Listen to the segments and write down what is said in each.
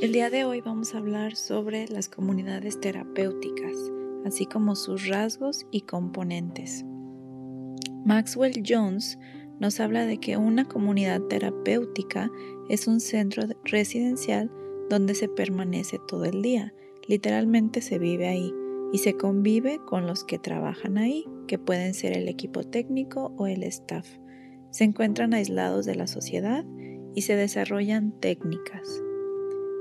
El día de hoy vamos a hablar sobre las comunidades terapéuticas, así como sus rasgos y componentes. Maxwell Jones nos habla de que una comunidad terapéutica es un centro residencial donde se permanece todo el día, literalmente se vive ahí y se convive con los que trabajan ahí, que pueden ser el equipo técnico o el staff. Se encuentran aislados de la sociedad y se desarrollan técnicas.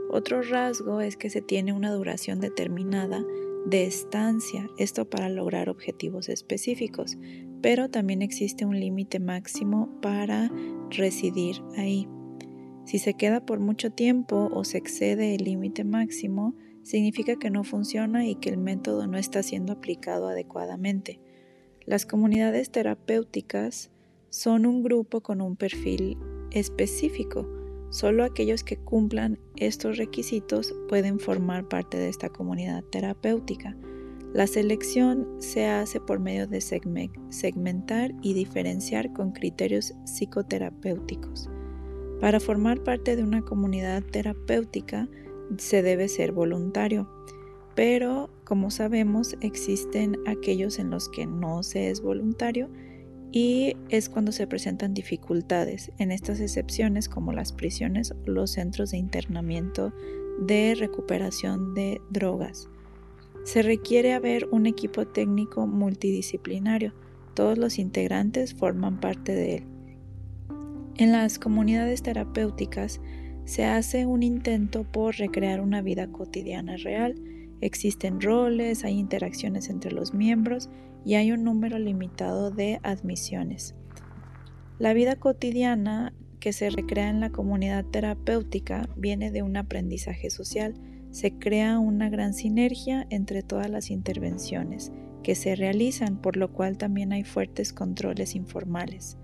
Otro rasgo es que se tiene una duración determinada de estancia, esto para lograr objetivos específicos, pero también existe un límite máximo para residir ahí. Si se queda por mucho tiempo o se excede el límite máximo, significa que no funciona y que el método no está siendo aplicado adecuadamente. Las comunidades terapéuticas son un grupo con un perfil específico. Solo aquellos que cumplan estos requisitos pueden formar parte de esta comunidad terapéutica. La selección se hace por medio de segmentar y diferenciar con criterios psicoterapéuticos. Para formar parte de una comunidad terapéutica se debe ser voluntario, pero como sabemos existen aquellos en los que no se es voluntario y es cuando se presentan dificultades en estas excepciones como las prisiones o los centros de internamiento de recuperación de drogas. Se requiere haber un equipo técnico multidisciplinario. Todos los integrantes forman parte de él. En las comunidades terapéuticas se hace un intento por recrear una vida cotidiana real. Existen roles, hay interacciones entre los miembros y hay un número limitado de admisiones. La vida cotidiana que se recrea en la comunidad terapéutica viene de un aprendizaje social. Se crea una gran sinergia entre todas las intervenciones que se realizan, por lo cual también hay fuertes controles informales.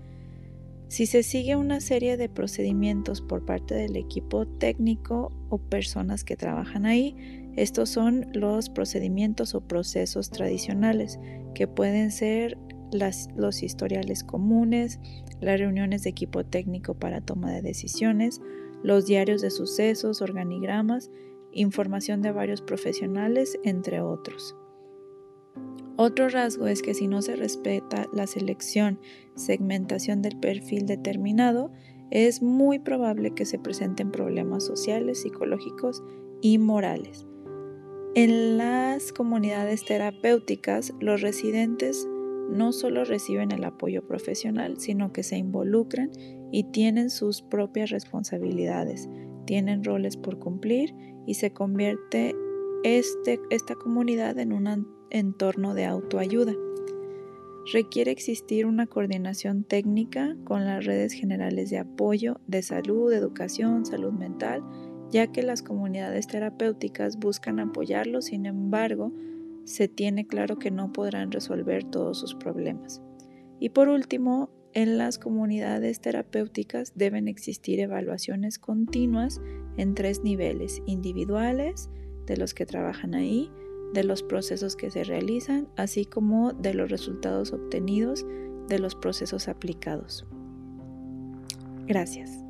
Si se sigue una serie de procedimientos por parte del equipo técnico o personas que trabajan ahí, estos son los procedimientos o procesos tradicionales, que pueden ser los historiales comunes, las reuniones de equipo técnico para toma de decisiones, los diarios de sucesos, organigramas, información de varios profesionales, entre otros. Otro rasgo es que si no se respeta la selección, segmentación del perfil determinado, es muy probable que se presenten problemas sociales, psicológicos y morales. En las comunidades terapéuticas, los residentes no solo reciben el apoyo profesional, sino que se involucran y tienen sus propias responsabilidades, tienen roles por cumplir y se convierte este, esta comunidad en un entorno de autoayuda. Requiere existir una coordinación técnica con las redes generales de apoyo de salud, educación, salud mental, ya que las comunidades terapéuticas buscan apoyarlo, sin embargo, se tiene claro que no podrán resolver todos sus problemas. Y por último, en las comunidades terapéuticas deben existir evaluaciones continuas en tres niveles, individuales, de los que trabajan ahí, de los procesos que se realizan, así como de los resultados obtenidos de los procesos aplicados. Gracias.